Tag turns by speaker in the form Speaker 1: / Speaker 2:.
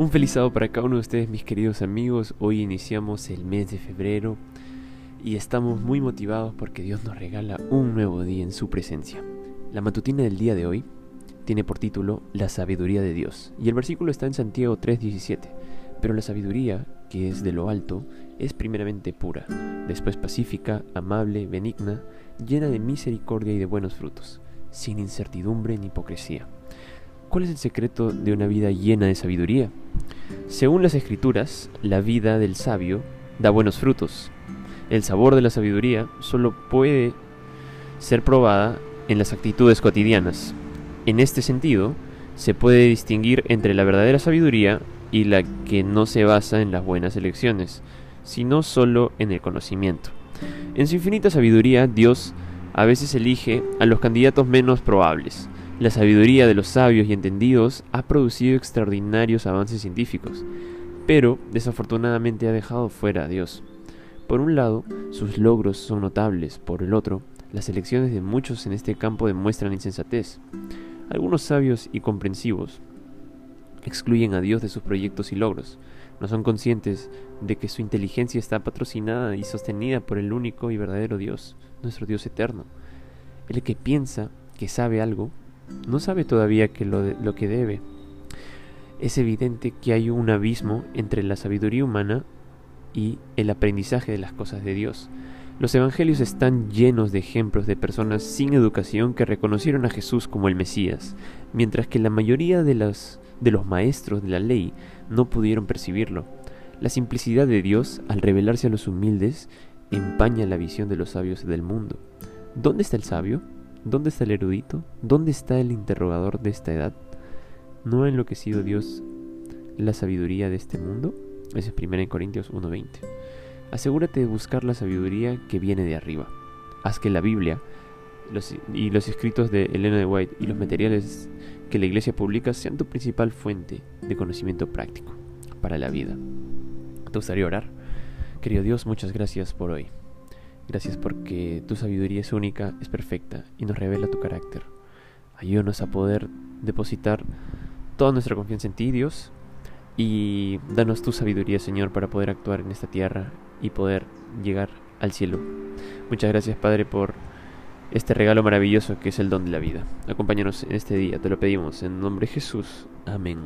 Speaker 1: Un feliz para cada uno de ustedes, mis queridos amigos. Hoy iniciamos el mes de febrero y estamos muy motivados porque Dios nos regala un nuevo día en su presencia. La matutina del día de hoy tiene por título La sabiduría de Dios y el versículo está en Santiago 3:17. Pero la sabiduría, que es de lo alto, es primeramente pura, después pacífica, amable, benigna, llena de misericordia y de buenos frutos, sin incertidumbre ni hipocresía. ¿Cuál es el secreto de una vida llena de sabiduría? Según las escrituras, la vida del sabio da buenos frutos. El sabor de la sabiduría solo puede ser probada en las actitudes cotidianas. En este sentido, se puede distinguir entre la verdadera sabiduría y la que no se basa en las buenas elecciones, sino solo en el conocimiento. En su infinita sabiduría, Dios a veces elige a los candidatos menos probables. La sabiduría de los sabios y entendidos ha producido extraordinarios avances científicos, pero desafortunadamente ha dejado fuera a Dios. Por un lado, sus logros son notables, por el otro, las elecciones de muchos en este campo demuestran insensatez. Algunos sabios y comprensivos excluyen a Dios de sus proyectos y logros. No son conscientes de que su inteligencia está patrocinada y sostenida por el único y verdadero Dios, nuestro Dios eterno. El que piensa que sabe algo, no sabe todavía lo, lo que debe. Es evidente que hay un abismo entre la sabiduría humana y el aprendizaje de las cosas de Dios. Los evangelios están llenos de ejemplos de personas sin educación que reconocieron a Jesús como el Mesías, mientras que la mayoría de las de los maestros de la ley no pudieron percibirlo. La simplicidad de Dios, al revelarse a los humildes, empaña la visión de los sabios del mundo. ¿Dónde está el sabio? ¿Dónde está el erudito? ¿Dónde está el interrogador de esta edad? ¿No ha enloquecido Dios la sabiduría de este mundo? Ese es 1 Corintios 1.20. Asegúrate de buscar la sabiduría que viene de arriba. Haz que la Biblia y los escritos de Elena de White y los materiales que la iglesia publica sean tu principal fuente de conocimiento práctico para la vida. ¿Te gustaría orar? Querido Dios, muchas gracias por hoy. Gracias porque tu sabiduría es única, es perfecta y nos revela tu carácter. Ayúdanos a poder depositar toda nuestra confianza en ti, Dios, y danos tu sabiduría, Señor, para poder actuar en esta tierra y poder llegar al cielo. Muchas gracias, Padre, por este regalo maravilloso que es el don de la vida. Acompáñanos en este día, te lo pedimos en nombre de Jesús. Amén.